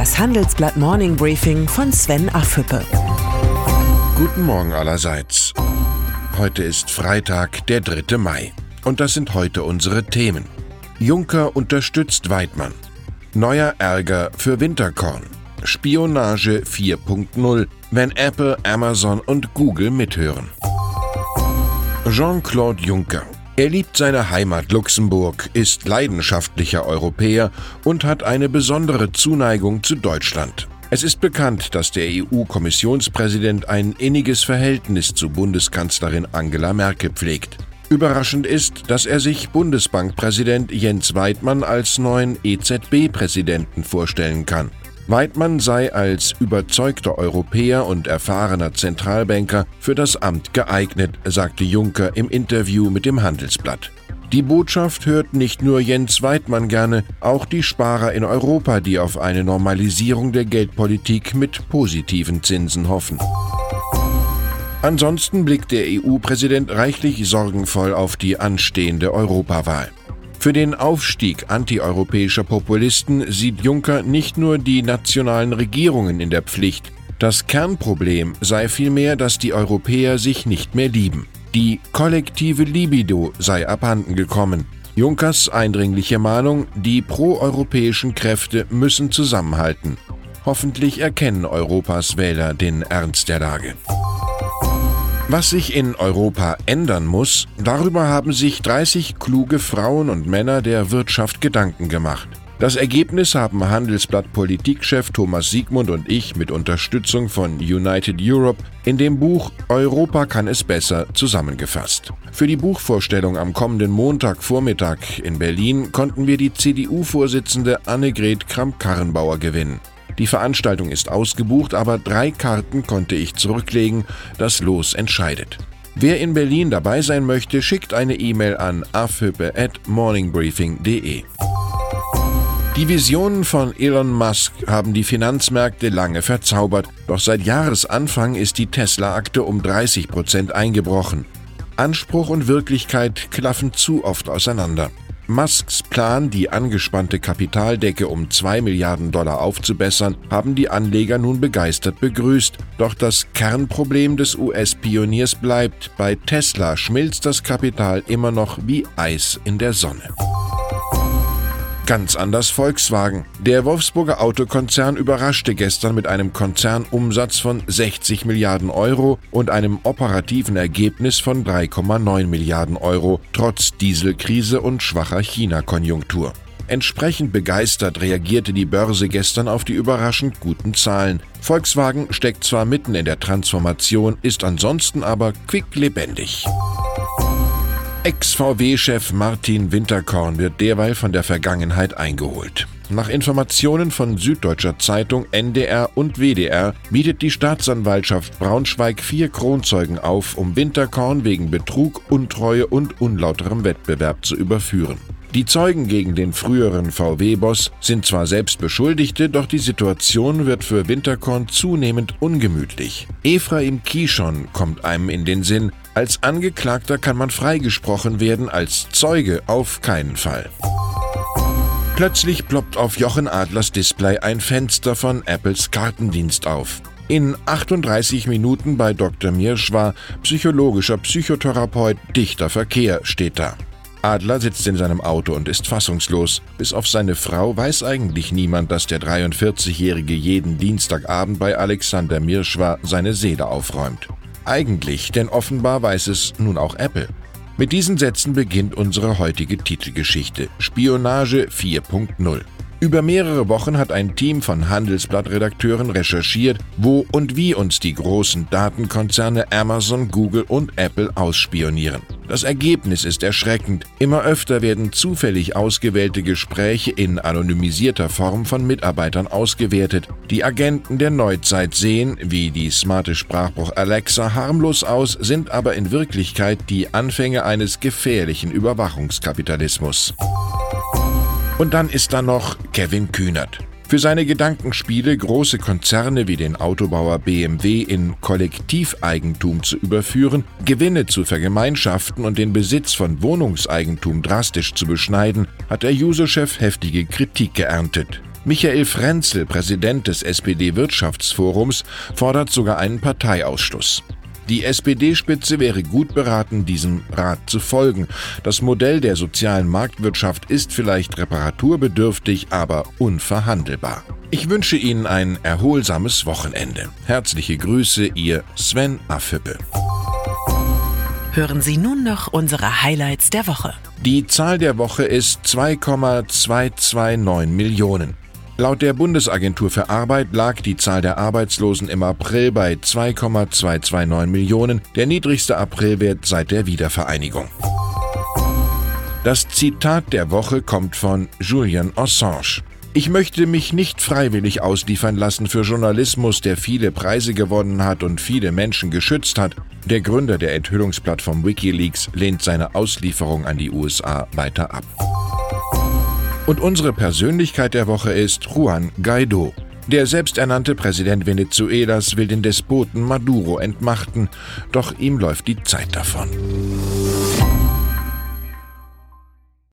Das Handelsblatt Morning Briefing von Sven Affüppe. Guten Morgen allerseits. Heute ist Freitag, der 3. Mai. Und das sind heute unsere Themen. Juncker unterstützt Weidmann. Neuer Ärger für Winterkorn. Spionage 4.0, wenn Apple, Amazon und Google mithören. Jean-Claude Juncker er liebt seine Heimat Luxemburg, ist leidenschaftlicher Europäer und hat eine besondere Zuneigung zu Deutschland. Es ist bekannt, dass der EU-Kommissionspräsident ein inniges Verhältnis zu Bundeskanzlerin Angela Merkel pflegt. Überraschend ist, dass er sich Bundesbankpräsident Jens Weidmann als neuen EZB-Präsidenten vorstellen kann. Weidmann sei als überzeugter Europäer und erfahrener Zentralbanker für das Amt geeignet, sagte Juncker im Interview mit dem Handelsblatt. Die Botschaft hört nicht nur Jens Weidmann gerne, auch die Sparer in Europa, die auf eine Normalisierung der Geldpolitik mit positiven Zinsen hoffen. Ansonsten blickt der EU-Präsident reichlich sorgenvoll auf die anstehende Europawahl. Für den Aufstieg antieuropäischer Populisten sieht Juncker nicht nur die nationalen Regierungen in der Pflicht. Das Kernproblem sei vielmehr, dass die Europäer sich nicht mehr lieben. Die kollektive Libido sei abhanden gekommen. Junkers eindringliche Mahnung, die proeuropäischen Kräfte müssen zusammenhalten. Hoffentlich erkennen Europas Wähler den Ernst der Lage. Was sich in Europa ändern muss, darüber haben sich 30 kluge Frauen und Männer der Wirtschaft Gedanken gemacht. Das Ergebnis haben Handelsblatt Politikchef Thomas Siegmund und ich mit Unterstützung von United Europe in dem Buch Europa kann es besser zusammengefasst. Für die Buchvorstellung am kommenden Montagvormittag in Berlin konnten wir die CDU-Vorsitzende Annegret Kramp-Karrenbauer gewinnen. Die Veranstaltung ist ausgebucht, aber drei Karten konnte ich zurücklegen. Das Los entscheidet. Wer in Berlin dabei sein möchte, schickt eine E-Mail an afhüppe@morningbriefing.de. Die Visionen von Elon Musk haben die Finanzmärkte lange verzaubert, doch seit Jahresanfang ist die Tesla-Akte um 30 Prozent eingebrochen. Anspruch und Wirklichkeit klaffen zu oft auseinander. Musks Plan, die angespannte Kapitaldecke um 2 Milliarden Dollar aufzubessern, haben die Anleger nun begeistert begrüßt. Doch das Kernproblem des US-Pioniers bleibt, bei Tesla schmilzt das Kapital immer noch wie Eis in der Sonne. Ganz anders Volkswagen. Der Wolfsburger Autokonzern überraschte gestern mit einem Konzernumsatz von 60 Milliarden Euro und einem operativen Ergebnis von 3,9 Milliarden Euro, trotz Dieselkrise und schwacher China-Konjunktur. Entsprechend begeistert reagierte die Börse gestern auf die überraschend guten Zahlen. Volkswagen steckt zwar mitten in der Transformation, ist ansonsten aber quicklebendig. Ex-VW-Chef Martin Winterkorn wird derweil von der Vergangenheit eingeholt. Nach Informationen von Süddeutscher Zeitung, NDR und WDR bietet die Staatsanwaltschaft Braunschweig vier Kronzeugen auf, um Winterkorn wegen Betrug, Untreue und unlauterem Wettbewerb zu überführen. Die Zeugen gegen den früheren VW-Boss sind zwar selbst Beschuldigte, doch die Situation wird für Winterkorn zunehmend ungemütlich. Ephraim Kishon kommt einem in den Sinn, als Angeklagter kann man freigesprochen werden, als Zeuge auf keinen Fall. Plötzlich ploppt auf Jochen Adlers Display ein Fenster von Apples Kartendienst auf. In 38 Minuten bei Dr. Mirschwa, psychologischer Psychotherapeut, dichter Verkehr steht da. Adler sitzt in seinem Auto und ist fassungslos. Bis auf seine Frau weiß eigentlich niemand, dass der 43-Jährige jeden Dienstagabend bei Alexander Mirschwa seine Seele aufräumt. Eigentlich, denn offenbar weiß es nun auch Apple. Mit diesen Sätzen beginnt unsere heutige Titelgeschichte Spionage 4.0. Über mehrere Wochen hat ein Team von Handelsblatt-Redakteuren recherchiert, wo und wie uns die großen Datenkonzerne Amazon, Google und Apple ausspionieren. Das Ergebnis ist erschreckend. Immer öfter werden zufällig ausgewählte Gespräche in anonymisierter Form von Mitarbeitern ausgewertet. Die Agenten der Neuzeit sehen, wie die smarte Sprachbruch Alexa, harmlos aus, sind aber in Wirklichkeit die Anfänge eines gefährlichen Überwachungskapitalismus. Und dann ist da noch Kevin Kühnert. Für seine Gedankenspiele, große Konzerne wie den Autobauer BMW in Kollektiveigentum zu überführen, Gewinne zu vergemeinschaften und den Besitz von Wohnungseigentum drastisch zu beschneiden, hat der Juso-Chef heftige Kritik geerntet. Michael Frenzel, Präsident des SPD-Wirtschaftsforums, fordert sogar einen Parteiausschluss. Die SPD-Spitze wäre gut beraten, diesem Rat zu folgen. Das Modell der sozialen Marktwirtschaft ist vielleicht reparaturbedürftig, aber unverhandelbar. Ich wünsche Ihnen ein erholsames Wochenende. Herzliche Grüße, Ihr Sven Affüppe. Hören Sie nun noch unsere Highlights der Woche. Die Zahl der Woche ist 2,229 Millionen. Laut der Bundesagentur für Arbeit lag die Zahl der Arbeitslosen im April bei 2,229 Millionen, der niedrigste Aprilwert seit der Wiedervereinigung. Das Zitat der Woche kommt von Julian Assange. Ich möchte mich nicht freiwillig ausliefern lassen für Journalismus, der viele Preise gewonnen hat und viele Menschen geschützt hat. Der Gründer der Enthüllungsplattform Wikileaks lehnt seine Auslieferung an die USA weiter ab. Und unsere Persönlichkeit der Woche ist Juan Guaido. Der selbsternannte Präsident Venezuelas will den Despoten Maduro entmachten, doch ihm läuft die Zeit davon.